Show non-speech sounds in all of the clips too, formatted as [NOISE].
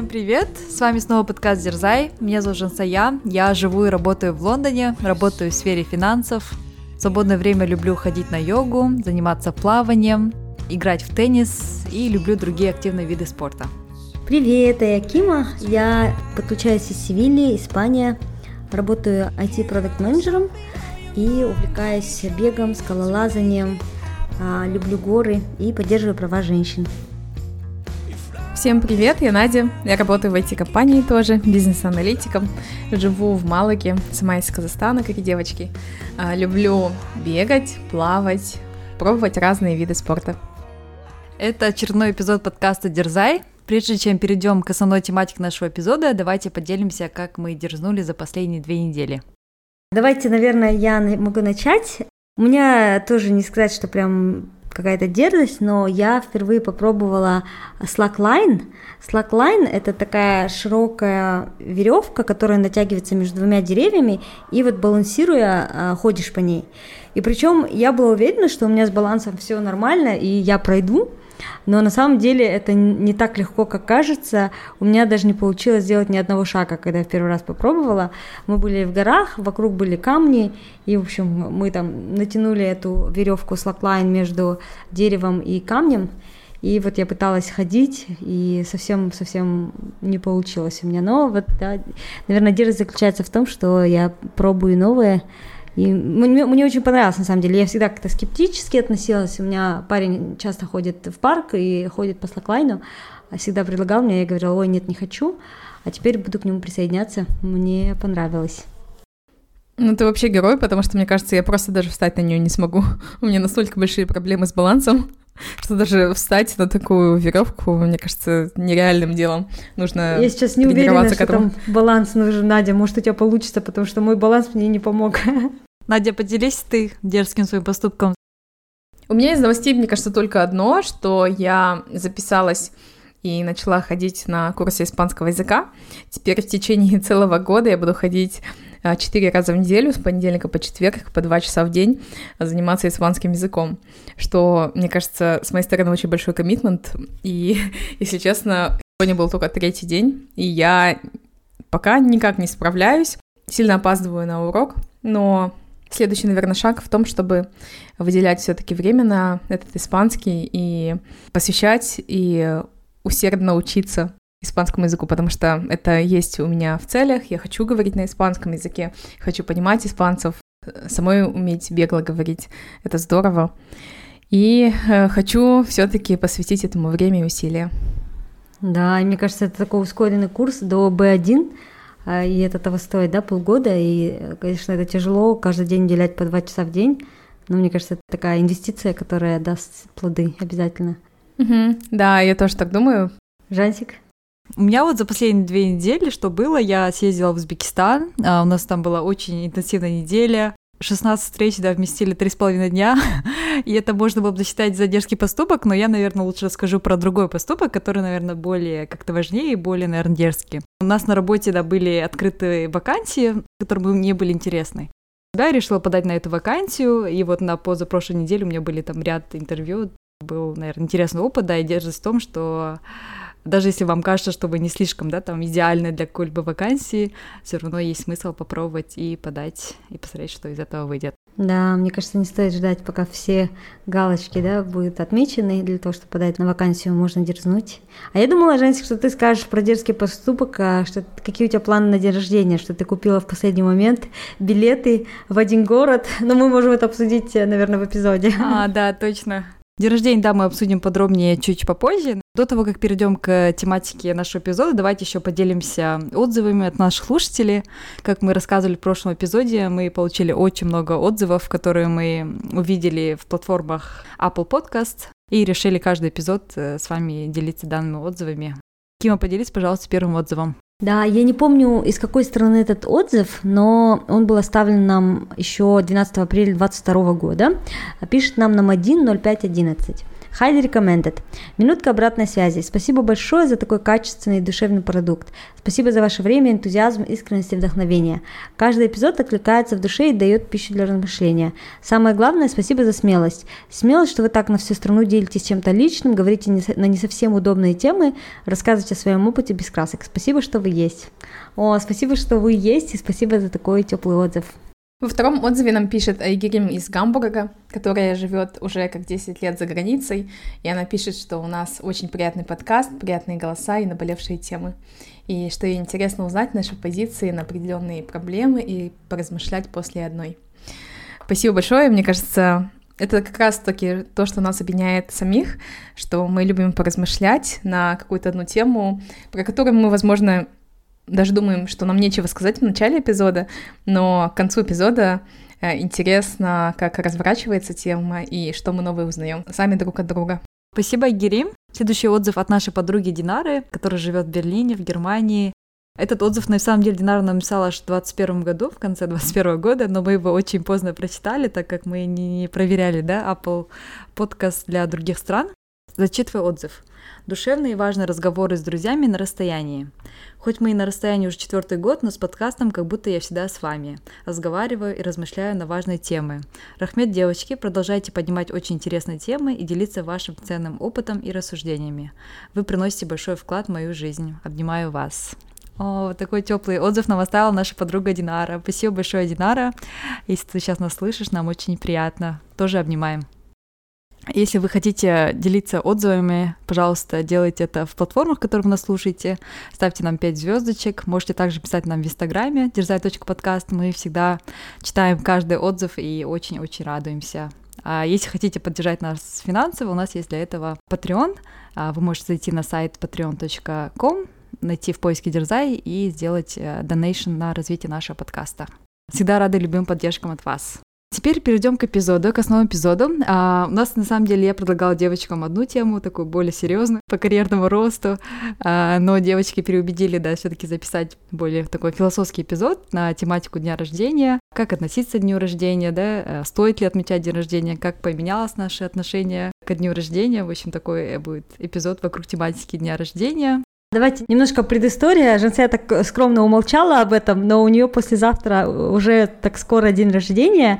Всем привет! С вами снова подкаст Дерзай. Меня зовут Жансая. Я живу и работаю в Лондоне, работаю в сфере финансов. В свободное время люблю ходить на йогу, заниматься плаванием, играть в теннис и люблю другие активные виды спорта. Привет, я Кима. Я подключаюсь из Севильи, Испания. Работаю IT-продукт-менеджером и увлекаюсь бегом, скалолазанием, а, люблю горы и поддерживаю права женщин. Всем привет, я Надя, я работаю в IT-компании тоже, бизнес-аналитиком, живу в Малаге, сама из Казахстана, как и девочки. А, люблю бегать, плавать, пробовать разные виды спорта. Это очередной эпизод подкаста «Дерзай». Прежде чем перейдем к основной тематике нашего эпизода, давайте поделимся, как мы дерзнули за последние две недели. Давайте, наверное, я могу начать. У меня тоже не сказать, что прям какая-то дерзость, но я впервые попробовала slackline. Slackline – это такая широкая веревка, которая натягивается между двумя деревьями, и вот балансируя, а, ходишь по ней. И причем я была уверена, что у меня с балансом все нормально, и я пройду, но на самом деле это не так легко, как кажется. У меня даже не получилось сделать ни одного шага, когда я в первый раз попробовала. Мы были в горах, вокруг были камни, и, в общем, мы там натянули эту веревку слаклайн между деревом и камнем. И вот я пыталась ходить, и совсем-совсем не получилось у меня. Но вот, да, наверное, дерзость заключается в том, что я пробую новое, и мне, мне очень понравилось, на самом деле. Я всегда как-то скептически относилась. У меня парень часто ходит в парк и ходит по слаклайну. А всегда предлагал мне, я говорила, ой, нет, не хочу. А теперь буду к нему присоединяться. Мне понравилось. Ну, ты вообще герой, потому что, мне кажется, я просто даже встать на нее не смогу. [LAUGHS] У меня настолько большие проблемы с балансом, [LAUGHS] что даже встать на такую веревку, мне кажется, нереальным делом. Нужно Я сейчас не уверена, что там баланс нужен, Надя. Может, у тебя получится, потому что мой баланс мне не помог. [LAUGHS] Надя, поделись ты дерзким своим поступком. У меня из новостей, мне кажется, только одно, что я записалась и начала ходить на курсы испанского языка. Теперь в течение [LAUGHS] целого года я буду ходить а, четыре раза в неделю, с понедельника по четверг, по два часа в день заниматься испанским языком, что, мне кажется, с моей стороны очень большой коммитмент, и, [LAUGHS] если честно, сегодня был только третий день, и я пока никак не справляюсь, сильно опаздываю на урок, но Следующий, наверное, шаг в том, чтобы выделять все-таки время на этот испанский и посвящать и усердно учиться испанскому языку, потому что это есть у меня в целях. Я хочу говорить на испанском языке, хочу понимать испанцев, самой уметь бегло говорить. Это здорово. И э, хочу все-таки посвятить этому время и усилия. Да, и мне кажется, это такой ускоренный курс до B1, а, и это того стоит, да, полгода, и, конечно, это тяжело каждый день уделять по два часа в день, но мне кажется, это такая инвестиция, которая даст плоды обязательно. Угу. Да, я тоже так думаю. Жансик? У меня вот за последние две недели, что было, я съездила в Узбекистан, а у нас там была очень интенсивная неделя, 16 встреч, да, вместили 3,5 дня, [LAUGHS] и это можно было бы засчитать за дерзкий поступок, но я, наверное, лучше расскажу про другой поступок, который, наверное, более как-то важнее и более, наверное, дерзкий. У нас на работе, да, были открытые вакансии, которые мне были интересны. Да, я решила подать на эту вакансию, и вот на позапрошлой неделе у меня были там ряд интервью, был, наверное, интересный опыт, да, и держится в том, что даже если вам кажется, что вы не слишком, да, там, идеальны для какой-либо вакансии, все равно есть смысл попробовать и подать, и посмотреть, что из этого выйдет. Да, мне кажется, не стоит ждать, пока все галочки, да, будут отмечены, для того, чтобы подать на вакансию, можно дерзнуть. А я думала, Женсик, что ты скажешь про дерзкий поступок, а что, какие у тебя планы на день рождения, что ты купила в последний момент билеты в один город, но мы можем это обсудить, наверное, в эпизоде. А, да, точно. День рождения, да, мы обсудим подробнее чуть попозже. До того, как перейдем к тематике нашего эпизода, давайте еще поделимся отзывами от наших слушателей. Как мы рассказывали в прошлом эпизоде, мы получили очень много отзывов, которые мы увидели в платформах Apple Podcast и решили каждый эпизод э, с вами делиться данными отзывами. Кима, поделись, пожалуйста, первым отзывом. Да, я не помню, из какой страны этот отзыв, но он был оставлен нам еще 12 апреля 2022 года. Пишет нам нам 1.05.11. Highly recommended. Минутка обратной связи. Спасибо большое за такой качественный и душевный продукт. Спасибо за ваше время, энтузиазм, искренность и вдохновение. Каждый эпизод откликается в душе и дает пищу для размышления. Самое главное, спасибо за смелость. Смелость, что вы так на всю страну делитесь чем-то личным, говорите на не совсем удобные темы, рассказываете о своем опыте без красок. Спасибо, что вы есть. О, спасибо, что вы есть, и спасибо за такой теплый отзыв. Во втором отзыве нам пишет Айгерим из Гамбурга, которая живет уже как 10 лет за границей, и она пишет, что у нас очень приятный подкаст, приятные голоса и наболевшие темы, и что ей интересно узнать наши позиции на определенные проблемы и поразмышлять после одной. Спасибо большое, мне кажется, это как раз-таки то, что нас объединяет самих, что мы любим поразмышлять на какую-то одну тему, про которую мы, возможно, даже думаем, что нам нечего сказать в начале эпизода, но к концу эпизода э, интересно, как разворачивается тема и что мы новое узнаем сами друг от друга. Спасибо, Герим. Следующий отзыв от нашей подруги Динары, которая живет в Берлине, в Германии. Этот отзыв, на самом деле, Динара написала аж в 2021 году, в конце 2021 года, но мы его очень поздно прочитали, так как мы не проверяли, да, Apple подкаст для других стран. Зачитываю отзыв. Душевные и важные разговоры с друзьями на расстоянии. Хоть мы и на расстоянии уже четвертый год, но с подкастом как будто я всегда с вами. Разговариваю и размышляю на важные темы. Рахмет, девочки, продолжайте поднимать очень интересные темы и делиться вашим ценным опытом и рассуждениями. Вы приносите большой вклад в мою жизнь. Обнимаю вас. О, такой теплый отзыв нам оставила наша подруга Динара. Спасибо большое, Динара. Если ты сейчас нас слышишь, нам очень приятно. Тоже обнимаем. Если вы хотите делиться отзывами, пожалуйста, делайте это в платформах, которые вы нас слушаете. Ставьте нам 5 звездочек. Можете также писать нам в Инстаграме дерзай.подкаст. Мы всегда читаем каждый отзыв и очень-очень радуемся. А если хотите поддержать нас финансово, у нас есть для этого Patreon. А вы можете зайти на сайт patreon.com, найти в поиске Дерзай и сделать донейшн на развитие нашего подкаста. Всегда рады любым поддержкам от вас. Теперь перейдем к эпизоду, к основному эпизоду. А, у нас, на самом деле, я предлагала девочкам одну тему, такую более серьезную, по карьерному росту, а, но девочки переубедили, да, все таки записать более такой философский эпизод на тематику дня рождения, как относиться к дню рождения, да, а, стоит ли отмечать день рождения, как поменялось наше отношение к дню рождения. В общем, такой будет эпизод вокруг тематики дня рождения. Давайте немножко предыстория. Женция так скромно умолчала об этом, но у нее послезавтра уже так скоро день рождения,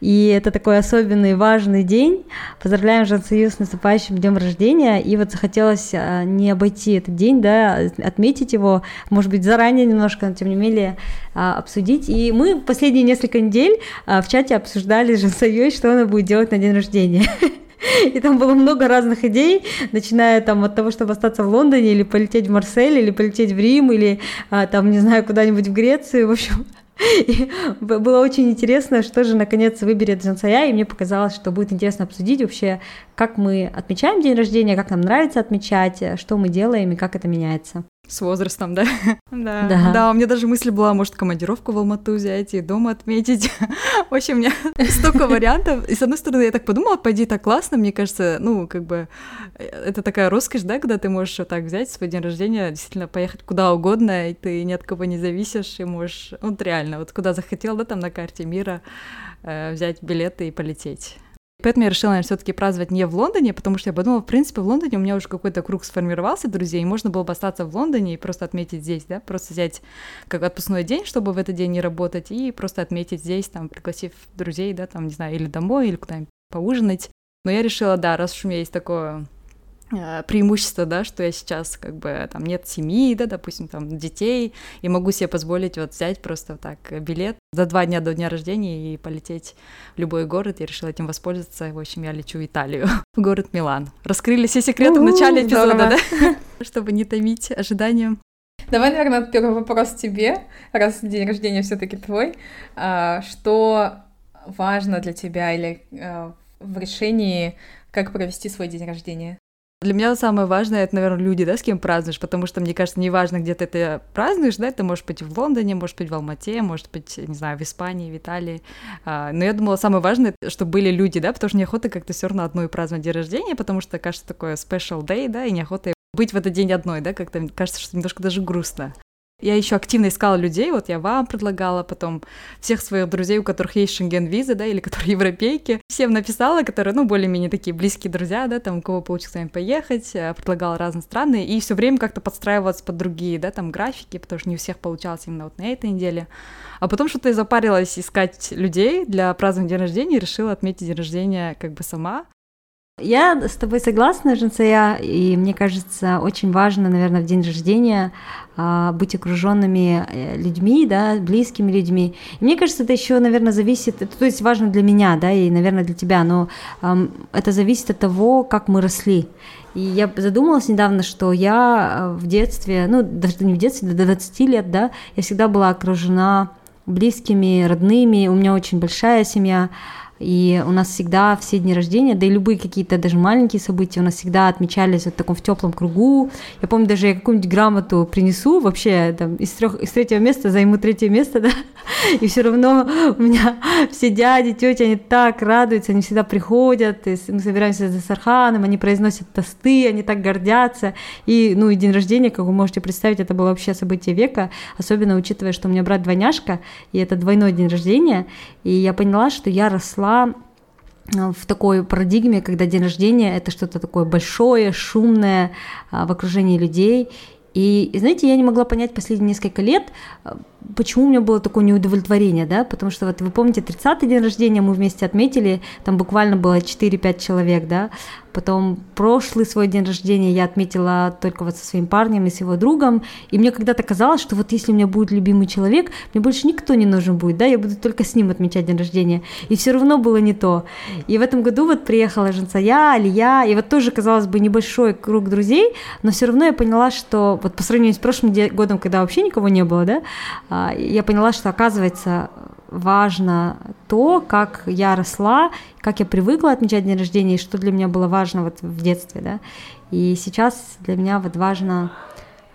и это такой особенный важный день. Поздравляем Женцию с наступающим днем рождения, и вот захотелось а, не обойти этот день, да, отметить его, может быть, заранее немножко, но тем не менее а, обсудить. И мы последние несколько недель в чате обсуждали с Женцией, что она будет делать на день рождения. [LAUGHS] [LAUGHS] И там было много разных идей, начиная там от того, чтобы остаться в Лондоне, или полететь в Марсель, или полететь в Рим, или а, там, не знаю, куда-нибудь в Грецию, в общем. [LAUGHS] И было очень интересно, что же наконец выберет Джансая, и мне показалось, что будет интересно обсудить вообще, как мы отмечаем день рождения, как нам нравится отмечать, что мы делаем и как это меняется. С возрастом, да? [LAUGHS] да. Да. Да, у меня даже мысль была, может, командировку в Алмату взять и дома отметить. [LAUGHS] в общем, у меня [LAUGHS] столько вариантов. И с одной стороны, я так подумала, пойди, так классно, мне кажется, ну, как бы, э, это такая роскошь, да, когда ты можешь вот так взять свой день рождения, действительно поехать куда угодно, и ты ни от кого не зависишь, и можешь, вот реально, вот куда захотел, да, там на карте мира э, взять билеты и полететь. Поэтому я решила, наверное, все-таки праздновать не в Лондоне, потому что я подумала, в принципе, в Лондоне у меня уже какой-то круг сформировался друзей, и можно было бы остаться в Лондоне и просто отметить здесь, да, просто взять как отпускной день, чтобы в этот день не работать, и просто отметить здесь, там, пригласив друзей, да, там, не знаю, или домой, или куда-нибудь поужинать. Но я решила, да, раз уж у меня есть такое преимущество, да, что я сейчас как бы там нет семьи, да, допустим, там детей, и могу себе позволить вот взять просто так билет за два дня до дня рождения и полететь в любой город. Я решила этим воспользоваться. В общем, я лечу в Италию, [LAUGHS] в город Милан. Раскрыли все секреты в начале эпизода, да, [LAUGHS] чтобы не томить ожиданием. Давай, наверное, первый вопрос тебе, раз день рождения все-таки твой. А, что важно для тебя или э, в решении, как провести свой день рождения? Для меня самое важное, это, наверное, люди, да, с кем празднуешь, потому что, мне кажется, неважно, где ты это празднуешь, да, это может быть в Лондоне, может быть в Алмате, может быть, не знаю, в Испании, в Италии, а, но я думала, самое важное, чтобы были люди, да, потому что неохота как-то все равно одной праздновать день рождения, потому что, кажется, такое special day, да, и неохота быть в этот день одной, да, как-то кажется, что немножко даже грустно. Я еще активно искала людей, вот я вам предлагала, потом всех своих друзей, у которых есть шенген-виза, да, или которые европейки, всем написала, которые, ну, более-менее такие близкие друзья, да, там, у кого получится с вами поехать, э, предлагала разные страны, и все время как-то подстраиваться под другие, да, там, графики, потому что не у всех получалось именно вот на этой неделе. А потом что-то я запарилась искать людей для празднования день рождения и решила отметить день рождения как бы сама. Я с тобой согласна, Жансая, и мне кажется, очень важно, наверное, в день рождения а, быть окруженными э, людьми, да, близкими людьми. И мне кажется, это еще, наверное, зависит, это, то есть важно для меня, да, и, наверное, для тебя, но эм, это зависит от того, как мы росли. И я задумалась недавно, что я э, в детстве, ну, даже не в детстве, до 20 лет, да, я всегда была окружена близкими, родными, у меня очень большая семья, и у нас всегда все дни рождения, да и любые какие-то даже маленькие события у нас всегда отмечались вот в таком в теплом кругу. Я помню, даже я какую-нибудь грамоту принесу, вообще там из, трех, из третьего места займу третье место, [LAUGHS] да, и все равно у меня все дяди, тети, они так радуются, они всегда приходят, и мы собираемся за Сарханом, они произносят тосты, они так гордятся. И, ну, и день рождения, как вы можете представить, это было вообще событие века, особенно учитывая, что у меня брат двойняшка, и это двойной день рождения, и я поняла, что я росла Э, в такой парадигме, когда день рождения это что-то такое большое, шумное э, в окружении людей. И, знаете, я не могла понять последние несколько лет, э, почему у меня было такое неудовлетворение, да, потому что вот вы помните, 30-й день рождения мы вместе отметили, там буквально было 4-5 человек, да, потом прошлый свой день рождения я отметила только вот со своим парнем и с его другом, и мне когда-то казалось, что вот если у меня будет любимый человек, мне больше никто не нужен будет, да, я буду только с ним отмечать день рождения, и все равно было не то. И в этом году вот приехала Женцая, Алия, и вот тоже, казалось бы, небольшой круг друзей, но все равно я поняла, что вот по сравнению с прошлым годом, когда вообще никого не было, да, я поняла, что оказывается важно то, как я росла, как я привыкла отмечать день рождения, и что для меня было важно вот в детстве, да. И сейчас для меня вот важно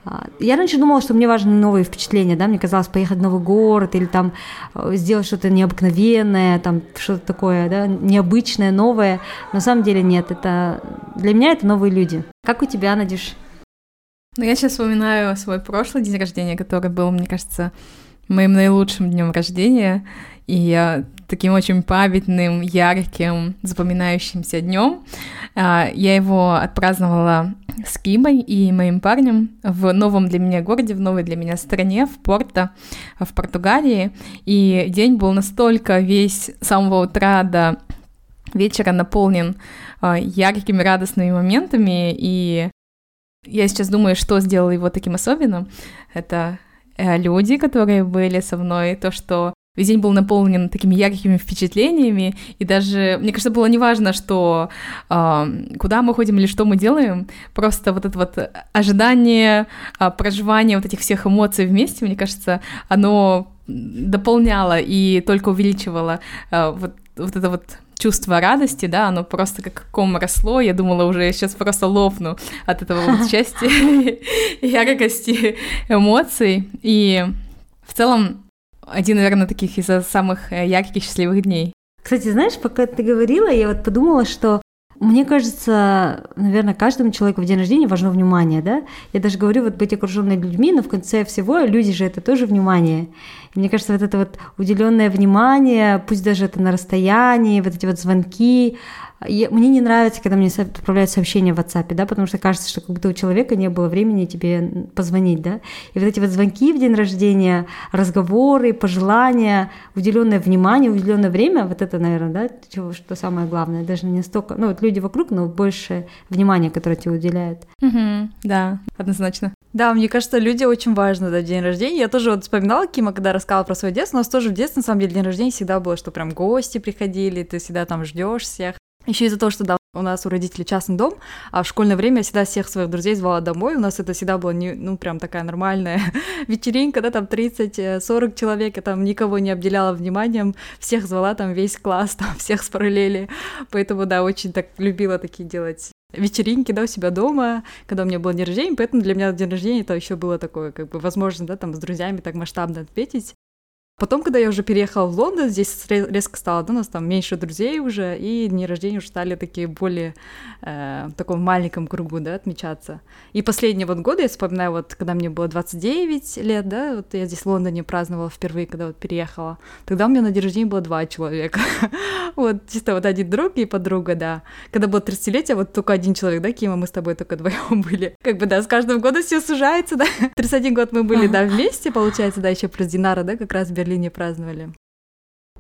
а, я раньше думала, что мне важны новые впечатления, да, мне казалось поехать в новый город или там э, сделать что-то необыкновенное, там что-то такое, да, необычное, новое. На самом деле нет, это для меня это новые люди. Как у тебя, Надюш? Ну, я сейчас вспоминаю свой прошлый день рождения, который был, мне кажется, моим наилучшим днем рождения, и таким очень памятным, ярким, запоминающимся днем. А, я его отпраздновала с Кимой и моим парнем в новом для меня городе, в новой для меня стране, в Порто, в Португалии. И день был настолько весь с самого утра до вечера наполнен а, яркими, радостными моментами, и я сейчас думаю, что сделало его таким особенным. Это э, люди, которые были со мной, то, что весь день был наполнен такими яркими впечатлениями, и даже, мне кажется, было неважно, что э, куда мы ходим или что мы делаем, просто вот это вот ожидание, э, проживание вот этих всех эмоций вместе, мне кажется, оно дополняло и только увеличивало э, вот, вот это вот чувство радости, да, оно просто как ком росло, я думала уже я сейчас просто лопну от этого вот счастья, яркости эмоций, и в целом один, наверное, таких из самых ярких счастливых дней. Кстати, знаешь, пока ты говорила, я вот подумала, что мне кажется, наверное, каждому человеку в день рождения важно внимание, да? Я даже говорю, вот быть окруженной людьми, но в конце всего люди же это тоже внимание. И мне кажется, вот это вот уделенное внимание, пусть даже это на расстоянии, вот эти вот звонки, мне не нравится, когда мне отправляют сообщения в WhatsApp, да, потому что кажется, что как будто у человека не было времени тебе позвонить, да. И вот эти вот звонки в день рождения, разговоры, пожелания, уделенное внимание, уделенное время, вот это, наверное, да, чего, что самое главное, даже не столько, ну вот люди вокруг, но больше внимания, которое тебе уделяют. Угу, да, однозначно. Да, мне кажется, люди очень важны, да, день рождения. Я тоже вот вспоминала Кима, когда рассказала про свое детство, у нас тоже в детстве, на самом деле, день рождения всегда было, что прям гости приходили, ты всегда там ждешь всех. Еще из-за того, что да, у нас у родителей частный дом, а в школьное время я всегда всех своих друзей звала домой. У нас это всегда была, не, ну, прям такая нормальная [LAUGHS] вечеринка, да, там 30-40 э, человек, я там никого не обделяла вниманием, всех звала там весь класс, там всех с параллели. Поэтому, да, очень так любила такие делать вечеринки, да, у себя дома, когда у меня был день рождения, поэтому для меня день рождения это еще было такое, как бы, возможно, да, там с друзьями так масштабно отметить. Потом, когда я уже переехала в Лондон, здесь резко стало, да, у нас там меньше друзей уже, и дни рождения уже стали такие более э, в таком маленьком кругу, да, отмечаться. И последние вот годы, я вспоминаю, вот когда мне было 29 лет, да, вот я здесь в Лондоне праздновала впервые, когда вот переехала, тогда у меня на день рождения было два человека. [LAUGHS] вот, чисто вот один друг и подруга, да. Когда было 30-летие, вот только один человек, да, Кима, мы с тобой только вдвоем [LAUGHS] были. Как бы, да, с каждым годом все сужается, да. [LAUGHS] 31 год мы были, да, вместе, получается, да, еще плюс Динара, да, как раз в Берлине праздновали.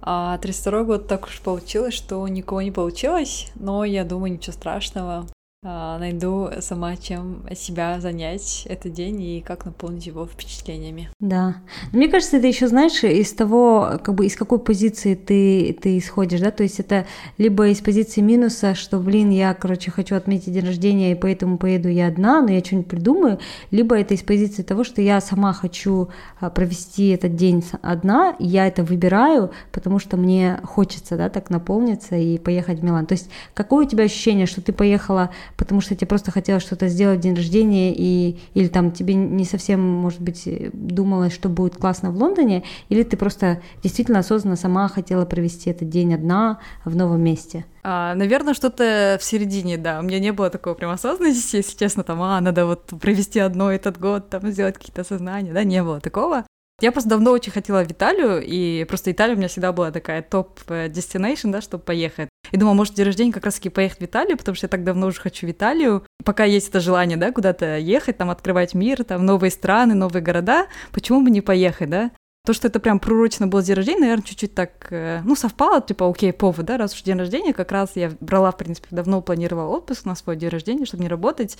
А 32 год так уж получилось, что никого не получилось, но я думаю, ничего страшного. А, найду сама, чем себя занять этот день и как наполнить его впечатлениями. Да. Мне кажется, это еще, знаешь, из того, как бы из какой позиции ты, ты исходишь, да, то есть это либо из позиции минуса, что, блин, я, короче, хочу отметить день рождения, и поэтому поеду я одна, но я что-нибудь придумаю, либо это из позиции того, что я сама хочу а, провести этот день одна, я это выбираю, потому что мне хочется, да, так наполниться и поехать в Милан. То есть какое у тебя ощущение, что ты поехала потому что тебе просто хотелось что-то сделать в день рождения, и, или там тебе не совсем, может быть, думалось, что будет классно в Лондоне, или ты просто действительно осознанно сама хотела провести этот день одна в новом месте? А, наверное, что-то в середине, да. У меня не было такого прям осознанности, если честно, там, а, надо вот провести одно этот год, там, сделать какие-то осознания, да, не было такого. Я просто давно очень хотела в Италию, и просто Италия у меня всегда была такая топ-destination, да, чтобы поехать. И думала, может, день рождения как раз-таки поехать в Италию, потому что я так давно уже хочу в Италию. Пока есть это желание, да, куда-то ехать, там, открывать мир, там, новые страны, новые города, почему бы не поехать, да? То, что это прям пророчно был день рождения, наверное, чуть-чуть так, э, ну, совпало, типа, окей, повод, да, раз уж день рождения, как раз я брала, в принципе, давно планировала отпуск на свой день рождения, чтобы не работать,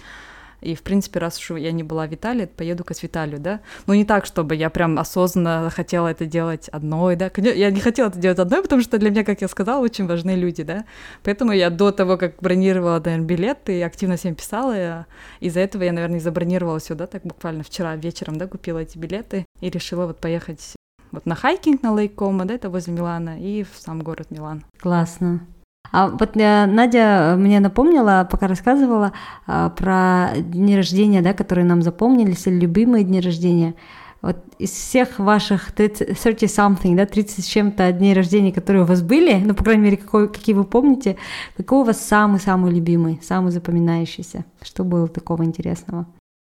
и, в принципе, раз уж я не была в Италии, поеду-ка в Италию, да. Но не так, чтобы я прям осознанно хотела это делать одной, да. Я не хотела это делать одной, потому что для меня, как я сказала, очень важны люди, да. Поэтому я до того, как бронировала, наверное, билеты, активно всем писала. Из-за этого я, наверное, забронировала сюда, так буквально вчера вечером, да, купила эти билеты и решила вот поехать вот на хайкинг на Лейк Кома, да, это возле Милана, и в сам город Милан. Классно. А вот э, Надя мне напомнила, пока рассказывала а, про дни рождения, да, которые нам запомнились, или любимые дни рождения. Вот из всех ваших 30, 30 something, да, 30 с чем-то дней рождения, которые у вас были, ну, по крайней мере, какой, какие вы помните, какой у вас самый-самый любимый, самый запоминающийся? Что было такого интересного?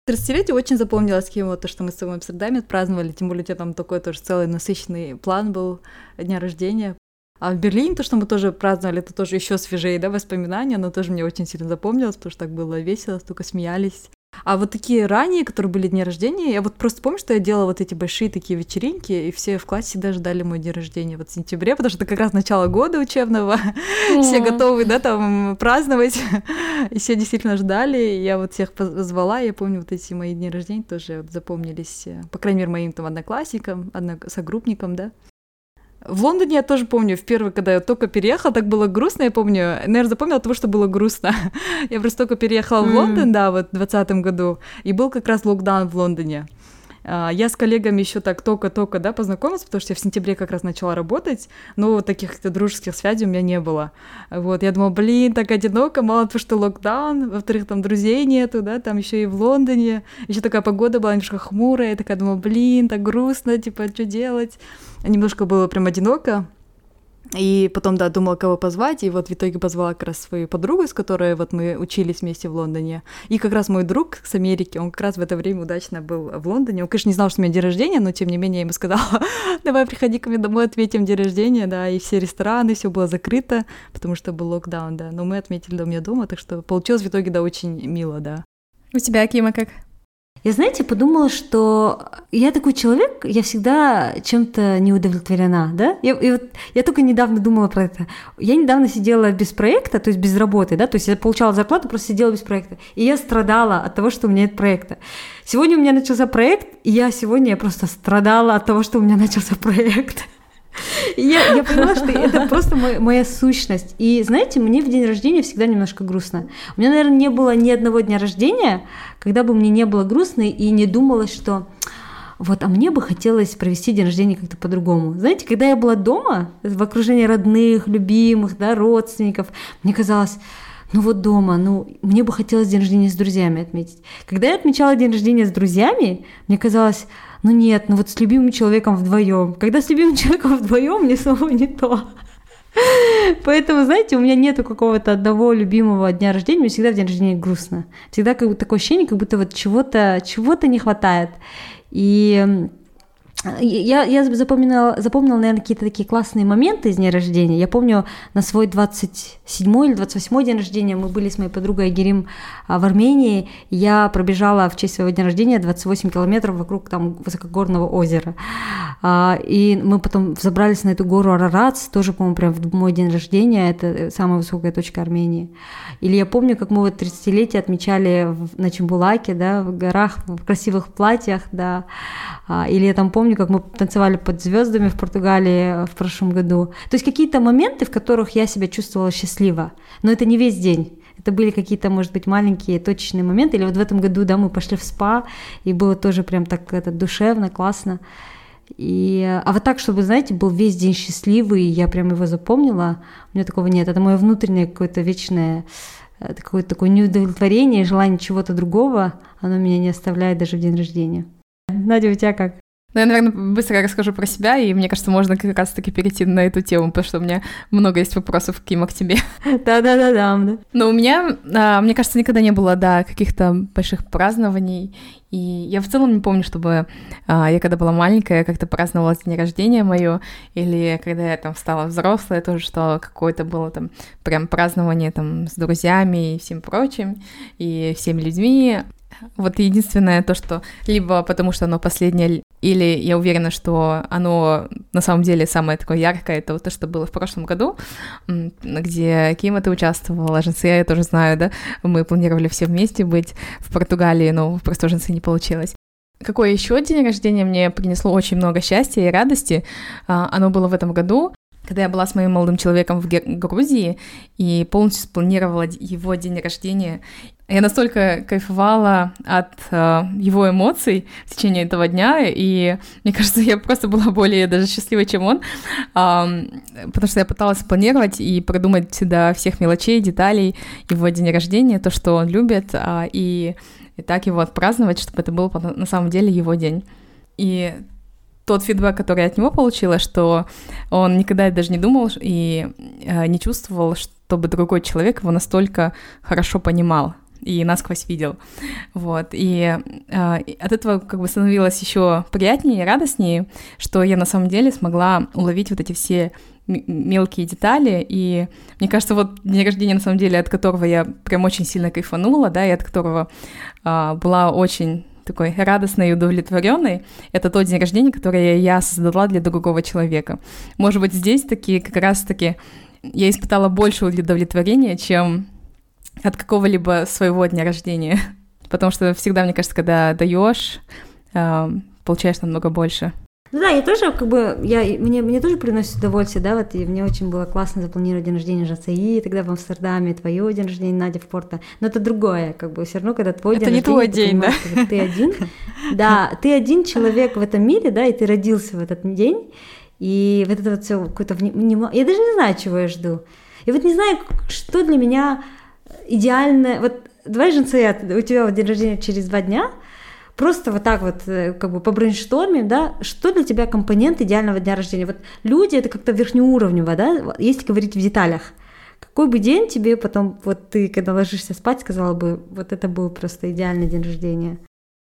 30-летие очень запомнилось Киево, то, что мы с тобой в Амстердаме отпраздновали, тем более у тебя там такой тоже целый насыщенный план был дня рождения. А в Берлине то, что мы тоже праздновали, это тоже еще свежее, да, воспоминания, но тоже мне очень сильно запомнилось, потому что так было весело, столько смеялись. А вот такие ранние, которые были дни рождения, я вот просто помню, что я делала вот эти большие такие вечеринки, и все в классе всегда ждали мой день рождения вот в сентябре, потому что это как раз начало года учебного, [LAUGHS] все готовы, да, там праздновать, [LAUGHS] и все действительно ждали, я вот всех позвала, я помню вот эти мои дни рождения тоже запомнились, э, по крайней мере, моим там одноклассникам, согруппникам, да. В Лондоне я тоже помню, в первый, когда я только переехала, так было грустно, я помню, наверное, запомнила того, что было грустно. [LAUGHS] я просто только переехала mm. в Лондон, да, вот в 2020 году, и был как раз локдаун в Лондоне. А, я с коллегами еще так только-только, да, познакомилась, потому что я в сентябре как раз начала работать, но таких дружеских связей у меня не было. Вот, я думала, блин, так одиноко, мало того, что локдаун, во-вторых, там друзей нету, да, там еще и в Лондоне, еще такая погода была немножко хмурая, я такая думала, блин, так грустно, типа, что делать? Немножко было прям одиноко, и потом, да, думала, кого позвать, и вот в итоге позвала как раз свою подругу, с которой вот мы учились вместе в Лондоне. И как раз мой друг с Америки, он как раз в это время удачно был в Лондоне. Он, конечно, не знал, что у меня день рождения, но тем не менее я ему сказала, [LAUGHS] давай приходи ко мне домой, отметим день рождения, да, и все рестораны, все было закрыто, потому что был локдаун, да. Но мы отметили у меня дома, так что получилось в итоге, да, очень мило, да. У тебя, Кима, как? Я, знаете, подумала, что я такой человек, я всегда чем-то не удовлетворена, да? Я, и вот, я только недавно думала про это. Я недавно сидела без проекта, то есть без работы, да, то есть я получала зарплату, просто сидела без проекта. И я страдала от того, что у меня нет проекта. Сегодня у меня начался проект, и я сегодня я просто страдала от того, что у меня начался проект. Я, я поняла, что это просто мой, моя сущность. И знаете, мне в день рождения всегда немножко грустно. У меня, наверное, не было ни одного дня рождения, когда бы мне не было грустно и не думалось, что вот, а мне бы хотелось провести день рождения как-то по-другому. Знаете, когда я была дома, в окружении родных, любимых, да, родственников, мне казалось, ну вот дома, ну мне бы хотелось день рождения с друзьями отметить. Когда я отмечала день рождения с друзьями, мне казалось, ну нет, ну вот с любимым человеком вдвоем. Когда с любимым человеком вдвоем, мне снова не то. Поэтому, знаете, у меня нету какого-то одного любимого дня рождения, мне всегда в день рождения грустно. Всегда как бы такое ощущение, как будто вот чего-то чего не хватает. И я, я запомнила, запомнила, наверное, какие-то такие классные моменты из дня рождения. Я помню на свой 27 или 28 день рождения мы были с моей подругой Агирим а, в Армении. Я пробежала в честь своего дня рождения 28 километров вокруг там высокогорного озера. А, и мы потом забрались на эту гору Арарац, тоже, по-моему, прям в мой день рождения. Это самая высокая точка Армении. Или я помню, как мы вот 30-летие отмечали на Чембулаке, да, в горах, в красивых платьях, да. А, или я там помню, как мы танцевали под звездами в Португалии в прошлом году. То есть какие-то моменты, в которых я себя чувствовала счастливо. Но это не весь день. Это были какие-то, может быть, маленькие точечные моменты. Или вот в этом году, да, мы пошли в спа, и было тоже прям так это душевно, классно. И, а вот так, чтобы, знаете, был весь день счастливый, и я прям его запомнила, у меня такого нет. Это мое внутреннее какое-то вечное э, какое-то такое неудовлетворение, желание чего-то другого, оно меня не оставляет даже в день рождения. Надя, у тебя как? Ну, я, наверное, быстро расскажу про себя, и мне кажется, можно как раз-таки перейти на эту тему, потому что у меня много есть вопросов, Кима, к тебе. [LAUGHS] Да-да-да-да. Но у меня, а, мне кажется, никогда не было, да, каких-то больших празднований, и я в целом не помню, чтобы а, я, когда была маленькая, как-то праздновала день рождения мое, или когда я там стала взрослая, тоже что какое-то было там прям празднование там с друзьями и всем прочим, и всеми людьми. Вот единственное то, что либо потому что оно последнее, или я уверена, что оно на самом деле самое такое яркое, это вот то, что было в прошлом году, где Кима ты участвовала, Женция я тоже знаю, да, мы планировали все вместе быть в Португалии, но просто Женция не получилось. Какое еще день рождения мне принесло очень много счастья и радости, а, оно было в этом году, когда я была с моим молодым человеком в Грузии и полностью спланировала его день рождения. Я настолько кайфовала от э, его эмоций в течение этого дня, и мне [LAUGHS] кажется, я просто была более даже счастливой, чем он, э, потому что я пыталась спланировать и продумать до всех мелочей, деталей его день рождения, то, что он любит, э, и, и так его отпраздновать, чтобы это был на самом деле его день. И тот фидбэк, который я от него получила, что он никогда даже не думал и э, не чувствовал, чтобы другой человек его настолько хорошо понимал и насквозь видел. Вот. И э, от этого как бы становилось еще приятнее и радостнее, что я на самом деле смогла уловить вот эти все мелкие детали, и мне кажется, вот день рождения, на самом деле, от которого я прям очень сильно кайфанула, да, и от которого э, была очень такой радостной и удовлетворенной, это тот день рождения, который я создала для другого человека. Может быть, здесь такие как раз-таки я испытала больше удовлетворения, чем от какого-либо своего дня рождения. [LAUGHS] Потому что всегда, мне кажется, когда даешь, а, получаешь намного больше. Ну да, я тоже как бы, я, мне, мне тоже приносит удовольствие, да, вот, и мне очень было классно запланировать день рождения Жацаи, тогда в Амстердаме, твое день рождения, Надя в Порто, но это другое, как бы, все равно, когда твой это день не твой день, да? Ты один, [LAUGHS] да, ты один человек в этом мире, да, и ты родился в этот день, и вот это вот все какое-то внимание, я даже не знаю, чего я жду, и вот не знаю, что для меня идеальное, вот давай, Жансаят, у тебя вот день рождения через два дня, просто вот так вот э, как бы по брейнштормим, да, что для тебя компонент идеального дня рождения? Вот люди это как-то верхнеуровнево, да, если говорить в деталях. Какой бы день тебе потом, вот ты, когда ложишься спать, сказала бы, вот это был просто идеальный день рождения?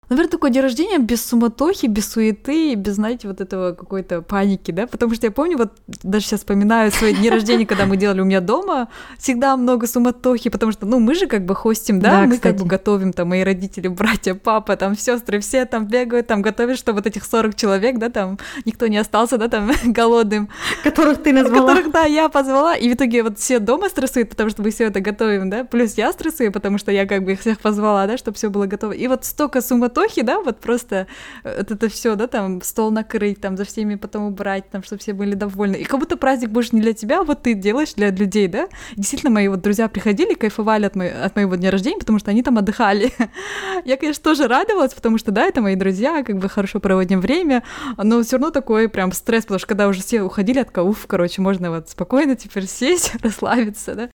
Наверное, такой день рождения без суматохи, без суеты, без, знаете, вот этого какой-то паники, да, потому что я помню, вот даже сейчас вспоминаю свои дни рождения, когда мы делали у меня дома, всегда много суматохи, потому что, ну, мы же как бы хостим, да, да мы кстати. как бы готовим, там, мои родители, братья, папа, там, сестры, все там бегают, там, готовят, чтобы вот этих 40 человек, да, там, никто не остался, да, там, [LAUGHS] голодным. Которых ты назвала. Которых, да, я позвала, и в итоге вот все дома стрессуют, потому что мы все это готовим, да, плюс я стрессую, потому что я как бы их всех позвала, да, чтобы все было готово, и вот столько суматохи, суматохи, да, вот просто э, вот это все, да, там стол накрыть, там за всеми потом убрать, там, чтобы все были довольны. И как будто праздник больше не для тебя, вот ты делаешь для людей, да. Действительно, мои вот друзья приходили, кайфовали от, мо... от моего дня рождения, потому что они там отдыхали. [LAUGHS] Я, конечно, тоже радовалась, потому что, да, это мои друзья, как бы хорошо проводим время, но все равно такой прям стресс, потому что когда уже все уходили от кауф, короче, можно вот спокойно теперь сесть, [LAUGHS] расслабиться, да.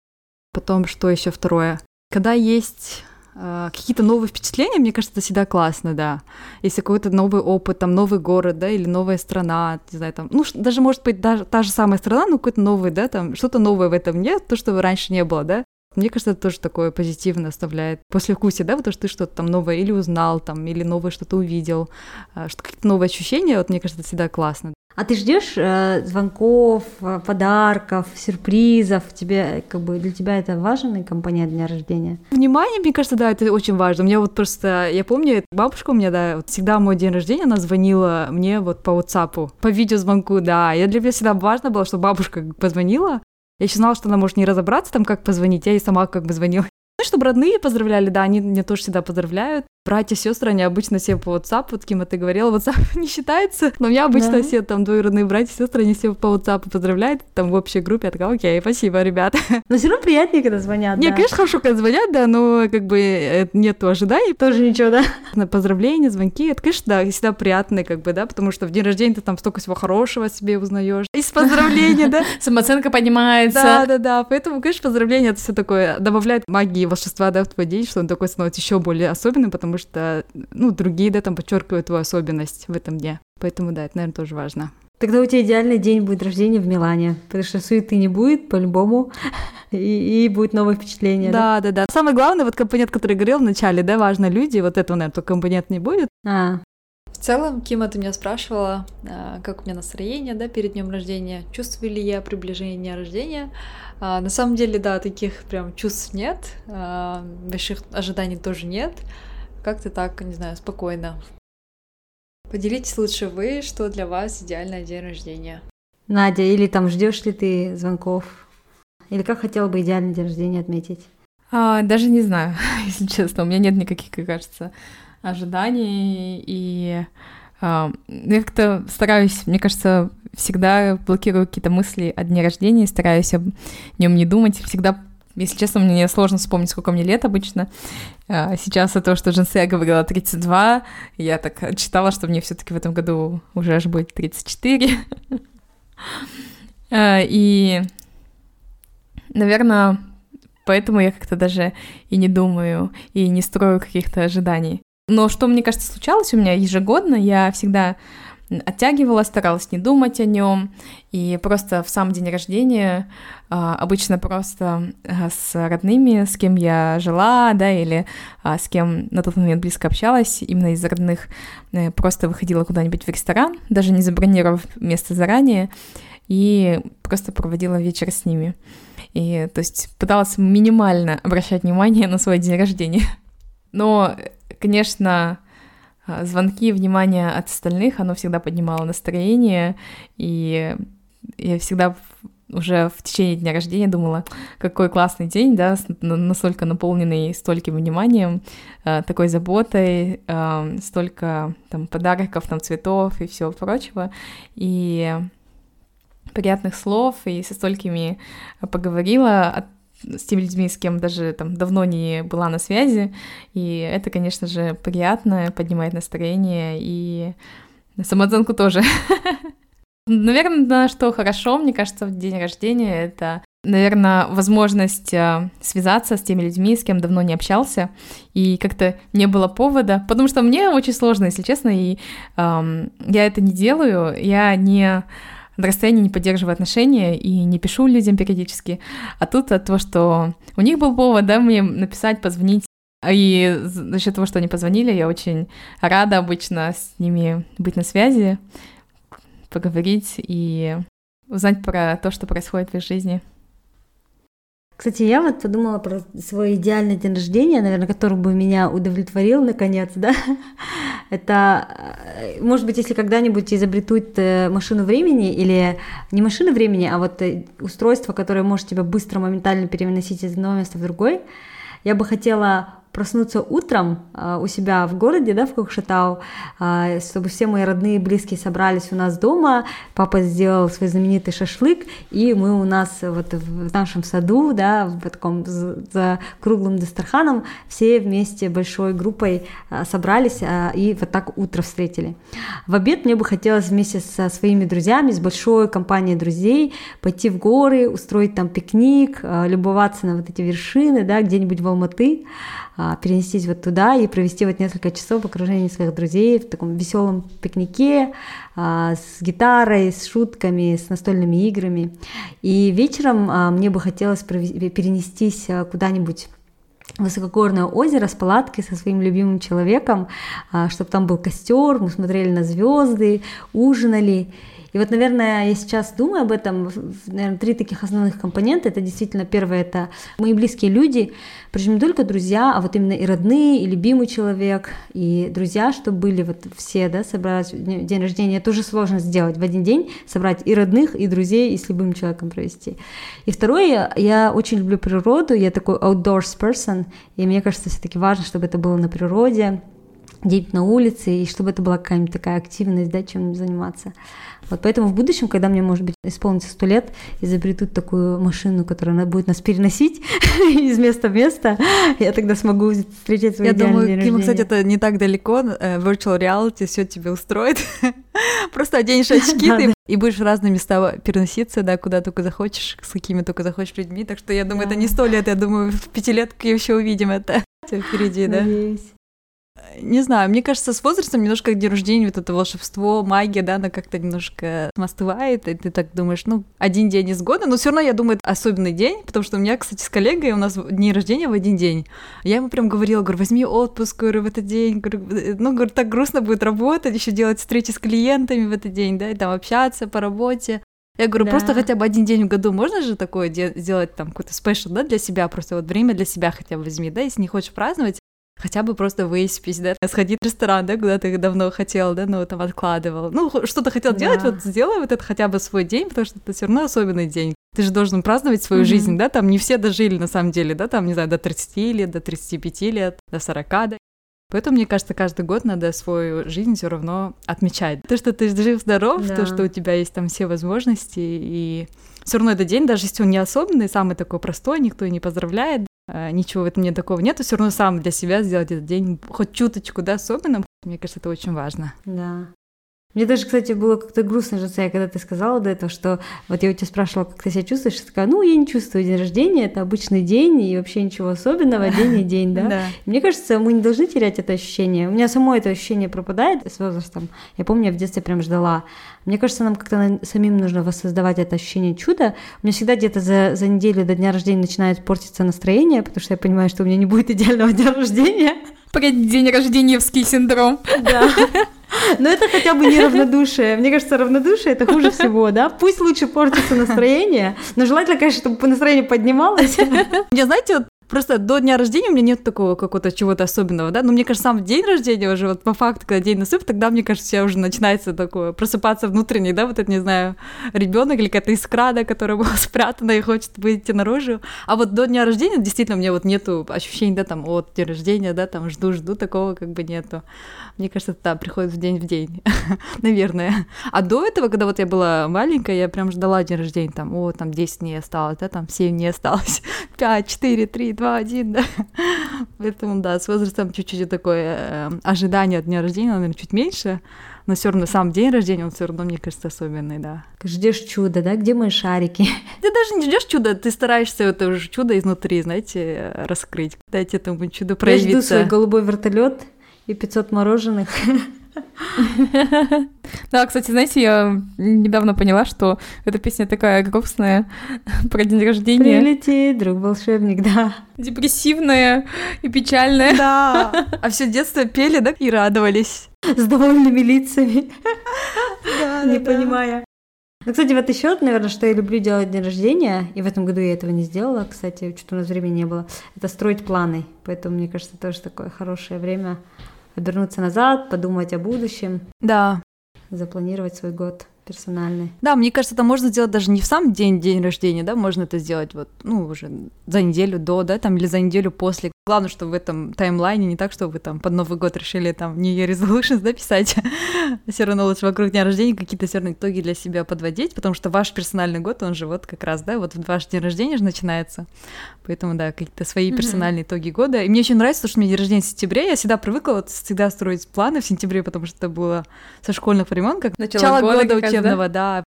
Потом, что еще второе? Когда есть какие-то новые впечатления, мне кажется, это всегда классно, да. Если какой-то новый опыт, там, новый город, да, или новая страна, не знаю, там, ну, даже, может быть, даже та же самая страна, но какой-то новый, да, там, что-то новое в этом нет, то, что раньше не было, да. Мне кажется, это тоже такое позитивно оставляет после вкуса, да, потому что ты что-то там новое или узнал, там, или новое что-то увидел, э, что какие-то новые ощущения, вот мне кажется, это всегда классно. А ты ждешь э, звонков, э, подарков, сюрпризов? Тебе как бы для тебя это важный компонент дня рождения? Внимание, мне кажется, да, это очень важно. У меня вот просто, я помню, бабушка у меня, да, вот всегда мой день рождения, она звонила мне вот по WhatsApp, по видеозвонку, да. Я для меня всегда важно было, что бабушка позвонила. Я еще знала, что она может не разобраться там, как позвонить, я ей сама как бы звонила. Ну, чтобы родные поздравляли, да, они меня тоже всегда поздравляют. Братья, сестры, они обычно все по WhatsApp, вот кем ты говорила, WhatsApp [LAUGHS] не считается, но у меня обычно да. все там двоюродные братья, сестры, они все по WhatsApp поздравляют, там в общей группе, я такая, окей, спасибо, ребята. [LAUGHS] Но все равно приятнее, когда звонят, Не, да. конечно, хорошо, когда звонят, да, но как бы э, нету ожиданий. Тоже ничего, да? На поздравления, звонки, это, конечно, да, всегда приятные, как бы, да, потому что в день рождения ты там столько всего хорошего себе узнаешь. Из [LAUGHS] поздравления, да. Самооценка поднимается. Да, да, да, поэтому, конечно, поздравления, это все такое добавляет магии волшебства, да, в твой день, что он такой становится еще более особенным, потому что ну, другие, да, там подчеркивают твою особенность в этом дне. Поэтому, да, это, наверное, тоже важно. Тогда у тебя идеальный день будет рождения в Милане, потому что суеты не будет по-любому, [LAUGHS] и, и будет новое впечатление. Да, да, да, да. Самое главное, вот компонент, который говорил в начале, да, важно люди, вот этого, наверное, только компонент не будет. А. В целом, Кима, ты меня спрашивала, а, как у меня настроение, да, перед днем рождения, чувствую ли я приближение дня рождения. А, на самом деле, да, таких прям чувств нет, а, больших ожиданий тоже нет. Как-то так, не знаю, спокойно. Поделитесь лучше вы, что для вас идеальный день рождения. Надя, или там ждешь ли ты звонков? Или как хотела бы идеальный день рождения отметить? А, даже не знаю, [LAUGHS] если честно. У меня нет никаких, как кажется, ожиданий. И а, я как-то стараюсь, мне кажется, всегда блокирую какие-то мысли о дне рождения, стараюсь о нем не думать. Всегда если честно, мне сложно вспомнить, сколько мне лет обычно. А, сейчас от того, что Джинсея говорила 32, я так читала, что мне все таки в этом году уже аж будет 34. [LAUGHS] А, и, наверное, поэтому я как-то даже и не думаю, и не строю каких-то ожиданий. Но что, мне кажется, случалось у меня ежегодно, я всегда оттягивала, старалась не думать о нем, и просто в сам день рождения а, обычно просто а, с родными, с кем я жила, да, или а, с кем на тот момент близко общалась, именно из родных, э, просто выходила куда-нибудь в ресторан, даже не забронировав место заранее, и просто проводила вечер с ними. И, то есть, пыталась минимально обращать внимание на свой день рождения. Но, конечно, а, звонки, внимание от остальных, оно всегда поднимало настроение, и я всегда уже в течение дня рождения думала, какой классный день, да, настолько наполненный стольким вниманием, а, такой заботой, а, столько там подарков, там цветов и всего прочего, и приятных слов, и со столькими поговорила с теми людьми, с кем даже там давно не была на связи, и это, конечно же, приятно, поднимает настроение и самооценку тоже. [LAUGHS] Наверное, что хорошо, мне кажется, в день рождения это наверное, возможность э, связаться с теми людьми, с кем давно не общался, и как-то не было повода, потому что мне очень сложно, если честно, и эм, я это не делаю, я не на расстоянии не поддерживаю отношения и не пишу людям периодически. А тут от того, что у них был повод, да, мне написать, позвонить, и за счет того, что они позвонили, я очень рада обычно с ними быть на связи, поговорить и узнать про то, что происходит в их жизни. Кстати, я вот подумала про свой идеальный день рождения, наверное, который бы меня удовлетворил наконец, да. [LAUGHS] Это, э, может быть, если когда-нибудь изобретут э, машину времени или не машину времени, а вот э, устройство, которое может тебя быстро, моментально переносить из одного места в другой, я бы хотела проснуться утром а, у себя в городе, да, в Кокшетау, а, чтобы все мои родные и близкие собрались у нас дома. Папа сделал свой знаменитый шашлык, и мы у нас вот в нашем саду, да, в таком за круглым дастарханом все вместе большой группой а, собрались и вот так утро встретили. В обед мне бы хотелось вместе со своими друзьями, с большой компанией друзей пойти в горы, устроить там пикник, любоваться на вот эти вершины, да, где-нибудь в Алматы. А, перенестись вот туда и провести вот несколько часов в окружении своих друзей в таком веселом пикнике а, с гитарой, с шутками, с настольными играми. И вечером а, мне бы хотелось перенестись куда-нибудь высокогорное озеро с палаткой со своим любимым человеком, чтобы там был костер, мы смотрели на звезды, ужинали. И вот, наверное, я сейчас думаю об этом, наверное, три таких основных компонента. Это действительно первое, это мои близкие люди, причем не только друзья, а вот именно и родные, и любимый человек, и друзья, чтобы были вот все, да, собрать день рождения. Тоже сложно сделать в один день, собрать и родных, и друзей, и с любым человеком провести. И второе, я очень люблю природу, я такой outdoors person, и мне кажется, все-таки важно, чтобы это было на природе, где-нибудь на улице, и чтобы это была какая-нибудь такая активность, да, чем заниматься. Вот поэтому в будущем, когда мне, может быть, исполнится сто лет, изобретут такую машину, которая будет нас переносить [LAUGHS] из места в место, я тогда смогу встретить свой Я думаю, Ким, кстати, это не так далеко, э, virtual reality все тебе устроит. [LAUGHS] Просто оденешь [LAUGHS] очки, ты и будешь в разные места переноситься, да, куда только захочешь, с какими только захочешь людьми. Так что я думаю, это не сто лет, я думаю, в пятилетке еще увидим это впереди, да. Не знаю, мне кажется, с возрастом немножко день рождения, вот это волшебство, магия, да, она как-то немножко остывает, и ты так думаешь, ну, один день из года, но все равно я думаю, это особенный день, потому что у меня, кстати, с коллегой у нас день рождения в один день. Я ему прям говорила, говорю, возьми отпуск, говорю, в этот день, говорю, ну, говорю, так грустно будет работать, еще делать встречи с клиентами в этот день, да, и там общаться по работе. Я говорю, да. просто хотя бы один день в году можно же такое де- сделать, там, какой-то спешл, да, для себя, просто вот время для себя хотя бы возьми, да, если не хочешь праздновать, хотя бы просто выспись, да, сходить в ресторан, да, куда ты давно хотел, да, ну, там, откладывал. Ну, что-то хотел да. делать, вот сделай вот это хотя бы свой день, потому что это все равно особенный день. Ты же должен праздновать свою mm-hmm. жизнь, да, там не все дожили на самом деле, да, там, не знаю, до 30 лет, до 35 лет, до 40, да. Поэтому, мне кажется, каждый год надо свою жизнь все равно отмечать. То, что ты жив-здоров, да. то, что у тебя есть там все возможности, и все равно этот день, даже если он не особенный, самый такой простой, никто и не поздравляет, ничего в этом нет такого нет, все равно сам для себя сделать этот день хоть чуточку, да, особенным. Мне кажется, это очень важно. Да. Мне даже, кстати, было как-то грустно, Жация, когда ты сказала до этого, что вот я у тебя спрашивала, как ты себя чувствуешь, ты такая, ну, я не чувствую день рождения, это обычный день, и вообще ничего особенного, день и день, да? [LAUGHS] да. Мне кажется, мы не должны терять это ощущение. У меня само это ощущение пропадает с возрастом. Я помню, я в детстве прям ждала. Мне кажется, нам как-то самим нужно воссоздавать это ощущение чуда. У меня всегда где-то за, за неделю до дня рождения начинает портиться настроение, потому что я понимаю, что у меня не будет идеального [LAUGHS] дня рождения. Погоди, день рождениевский синдром. Да. [LAUGHS] Но это хотя бы не равнодушие. Мне кажется, равнодушие это хуже всего, да? Пусть лучше портится настроение, но желательно, конечно, чтобы настроение поднималось. [LAUGHS] Не, знаете, вот Просто до дня рождения у меня нет такого какого-то чего-то особенного, да, но мне кажется, сам день рождения уже, вот по факту, когда день наступит, тогда, мне кажется, все уже начинается такое, просыпаться внутренний, да, вот это, не знаю, ребенок или какая-то искра, да, которая была спрятана и хочет выйти наружу. А вот до дня рождения действительно у меня вот нету ощущений, да, там, от дня рождения, да, там, жду-жду, такого как бы нету. Мне кажется, да, приходит в день в день, [LAUGHS] наверное. А до этого, когда вот я была маленькая, я прям ждала день рождения, там, о, там 10 дней осталось, да, там 7 дней осталось, 5, 4, 3, 2, 1, да. Поэтому, да, с возрастом чуть-чуть такое э, ожидание от дня рождения, наверное, чуть меньше, но все равно сам день рождения, он все равно, мне кажется, особенный, да. Ждешь чуда, да? Где мои шарики? Ты даже не ждешь чуда, ты стараешься это уже чудо изнутри, знаете, раскрыть, дать этому чуду проявиться. Я жду свой голубой вертолет и 500 мороженых. [LAUGHS] Да, кстати, знаете, я недавно поняла, что эта песня такая грустная [LAUGHS] про день рождения. Прилети, друг волшебник, да. Депрессивная и печальная. Да. [LAUGHS] А все детство пели, да, и радовались. С довольными лицами. Не понимая. Ну, кстати, вот еще, наверное, что я люблю делать день рождения, и в этом году я этого не сделала, кстати, что-то у нас времени не было, это строить планы. Поэтому, мне кажется, тоже такое хорошее время обернуться назад, подумать о будущем. Да. Запланировать свой год персональный. Да, мне кажется, это можно сделать даже не в сам день день рождения, да, можно это сделать вот, ну, уже за неделю до, да, там, или за неделю после, Главное, что в этом таймлайне не так, что вы там под Новый год решили там New Year Resolutions да, писать. [LAUGHS] все равно лучше вокруг дня рождения какие-то все равно итоги для себя подводить, потому что ваш персональный год, он же вот как раз, да, вот ваш день рождения же начинается. Поэтому, да, какие-то свои персональные итоги года. И мне очень нравится, что у меня день рождения в сентябре. Я всегда привыкла вот всегда строить планы в сентябре, потому что это было со школьных времен, как начало, начало года, года учебного, да? да.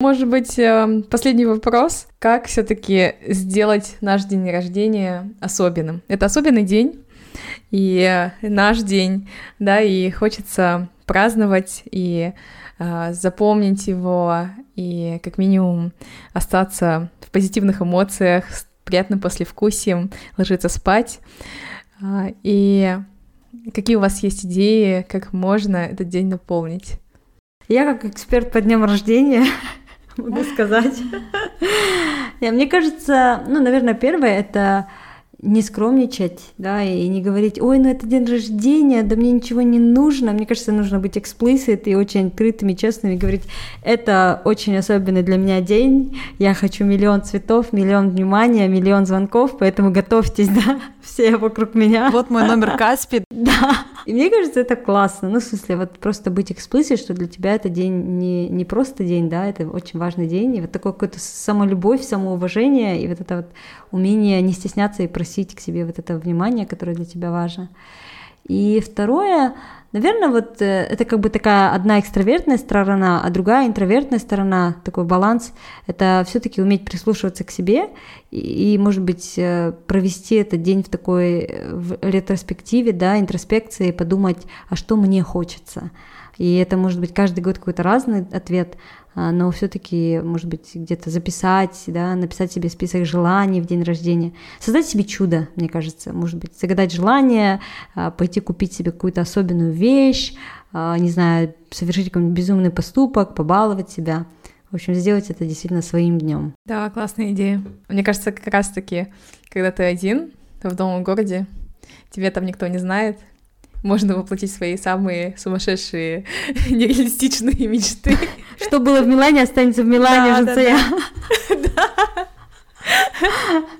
Может быть, эм, последний вопрос. Как все-таки сделать наш день рождения особенным? Это особенный день, и наш день, да, и хочется праздновать и э, запомнить его, и как минимум остаться в позитивных эмоциях, с приятным послевкусием, ложиться спать. Э, и какие у вас есть идеи, как можно этот день наполнить? Я как эксперт по дням рождения могу [LAUGHS] сказать. [LAUGHS] Мне кажется, ну, наверное, первое это не скромничать, да, и не говорить, ой, ну это день рождения, да мне ничего не нужно. Мне кажется, нужно быть explicit и очень открытыми, честными, говорить, это очень особенный для меня день, я хочу миллион цветов, миллион внимания, миллион звонков, поэтому готовьтесь, [LAUGHS] да, все вокруг меня. Вот мой номер [LAUGHS] Каспи. Да. И мне кажется, это классно. Ну, в смысле, вот просто быть explicit, что для тебя это день не, не просто день, да, это очень важный день. И вот такое какое-то самолюбовь, самоуважение, и вот это вот умение не стесняться и просить к себе вот это внимание, которое для тебя важно. И второе, наверное, вот э, это как бы такая одна экстравертная сторона, а другая интровертная сторона, такой баланс, это все-таки уметь прислушиваться к себе и, и, может быть, э, провести этот день в такой э, в ретроспективе, да, интроспекции, подумать, а что мне хочется. И это может быть каждый год какой-то разный ответ, а, но все-таки, может быть, где-то записать, да, написать себе список желаний в день рождения, создать себе чудо, мне кажется, может быть, загадать желание, а, пойти купить себе какую-то особенную вещь, а, не знаю, совершить какой-нибудь безумный поступок, побаловать себя. В общем, сделать это действительно своим днем. Да, классная идея. Мне кажется, как раз-таки, когда ты один в новом городе, тебе там никто не знает, можно воплотить свои самые сумасшедшие, [LAUGHS] нереалистичные мечты. Что было в Милане, останется в Милане, да, я. [LAUGHS]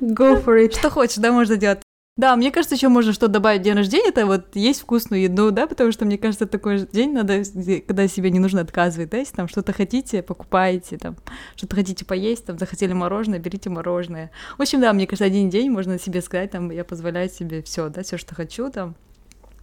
Go for it. Что хочешь, да, можно делать. Да, мне кажется, еще можно что добавить день рождения, это вот есть вкусную еду, да, потому что, мне кажется, такой день надо, когда себе не нужно отказывать, да, если там что-то хотите, покупаете, там, что-то хотите поесть, там, захотели мороженое, берите мороженое. В общем, да, мне кажется, один день можно себе сказать, там, я позволяю себе все, да, все, что хочу, там,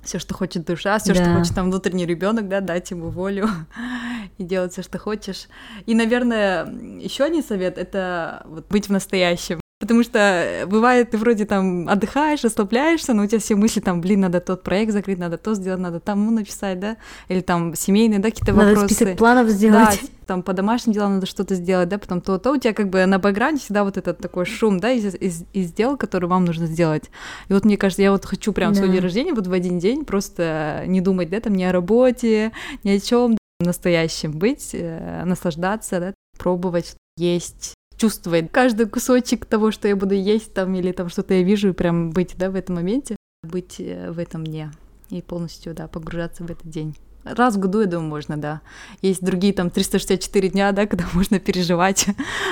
все, что хочет душа, все, да. что хочет там внутренний ребенок, да, дать ему волю [LAUGHS] и делать все, что хочешь. И, наверное, еще один совет это вот быть в настоящем. Потому что э, бывает, ты вроде там отдыхаешь, расслабляешься, но у тебя все мысли там, блин, надо тот проект закрыть, надо то сделать, надо тому написать, да, или там семейные, да, какие-то надо вопросы. список планов сделать. Да, там по домашним делам надо что-то сделать, да, потом то-то, у тебя как бы на бэкграунде всегда вот этот такой шум, да, из, из, из дел, которые вам нужно сделать. И вот мне кажется, я вот хочу прям да. свой день рождения вот в один день просто не думать, да, там ни о работе, ни о чем, настоящем быть, э, наслаждаться, да, пробовать есть, чувствовать каждый кусочек того, что я буду есть там, или там что-то я вижу, и прям быть, да, в этом моменте, быть э, в этом дне и полностью, да, погружаться в этот день. Раз в году, я думаю, можно, да. Есть другие там 364 дня, да, [LAUGHS] когда можно переживать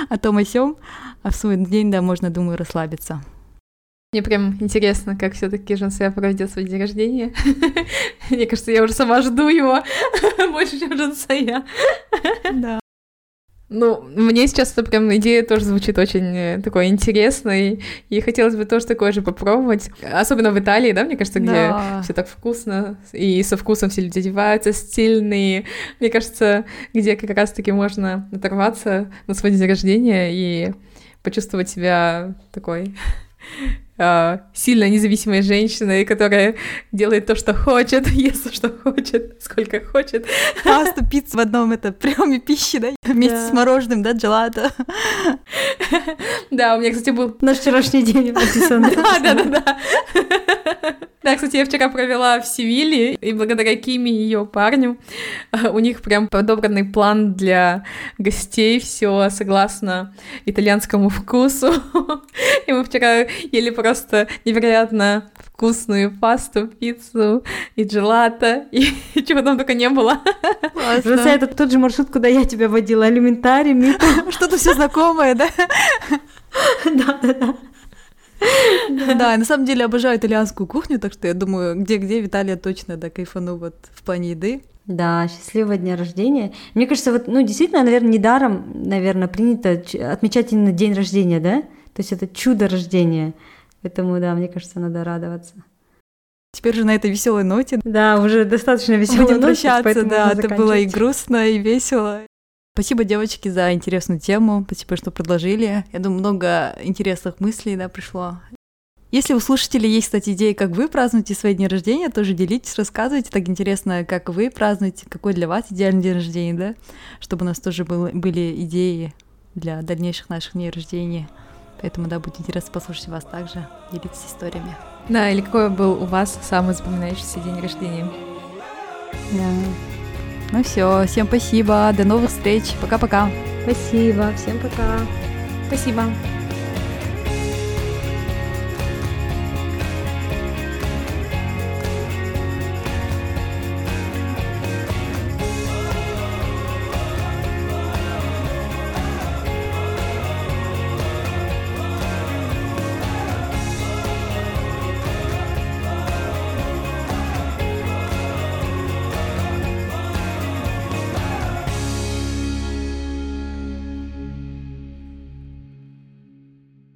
о том и сём, а в свой день, да, можно, думаю, расслабиться. Мне прям интересно, как все таки Жансея проведет свой день рождения. [LAUGHS] Мне кажется, я уже сама жду его [LAUGHS] больше, чем Жансея. Да. Ну, мне сейчас эта прям идея тоже звучит очень э, такой интересной, и хотелось бы тоже такое же попробовать. Особенно в Италии, да, мне кажется, где да. все так вкусно, и со вкусом все люди одеваются, стильные. Мне кажется, где как раз-таки можно оторваться на свой день рождения и почувствовать себя такой сильно независимой женщиной, которая делает то, что хочет, [LAUGHS] ест то, что хочет, сколько хочет. Пасту, пиццу в одном это приеме пищи, да, вместе да. с мороженым, да, джелато. Да, у меня, кстати, был... Наш вчерашний день [LAUGHS] написан. Да, да, да, да. Да, кстати, я вчера провела в Севиле, и благодаря Киме и ее парню у них прям подобранный план для гостей, все согласно итальянскому вкусу. [LAUGHS] И мы вчера ели просто невероятно вкусную пасту, пиццу и джелато, и [LAUGHS] чего там только не было. Просто это тот же маршрут, куда я тебя водила, алюментарий, [LAUGHS] Что-то все знакомое, да? Да-да-да. [LAUGHS] Да, на самом деле обожаю итальянскую кухню, так что я думаю, где-где Виталия точно, да, кайфану вот в плане еды. Да, счастливого дня рождения. Мне кажется, вот, ну, действительно, наверное, недаром, наверное, принято отмечать именно день рождения, да? То есть это чудо рождения. Поэтому, да, мне кажется, надо радоваться. Теперь же на этой веселой ноте. Да, уже достаточно веселой Будем прощаться, да, это было и грустно, и весело. Спасибо, девочки, за интересную тему. Спасибо, что предложили. Я думаю, много интересных мыслей да, пришло. Если у слушателей есть, кстати, идеи, как вы празднуете свои дни рождения, тоже делитесь, рассказывайте. Так интересно, как вы празднуете, какой для вас идеальный день рождения, да? Чтобы у нас тоже был, были идеи для дальнейших наших дней рождения. Поэтому, да, будет интересно послушать вас также, делитесь историями. Да, или какой был у вас самый запоминающийся день рождения? Да. Ну все, всем спасибо, до новых встреч, пока-пока. Спасибо, всем пока. Спасибо.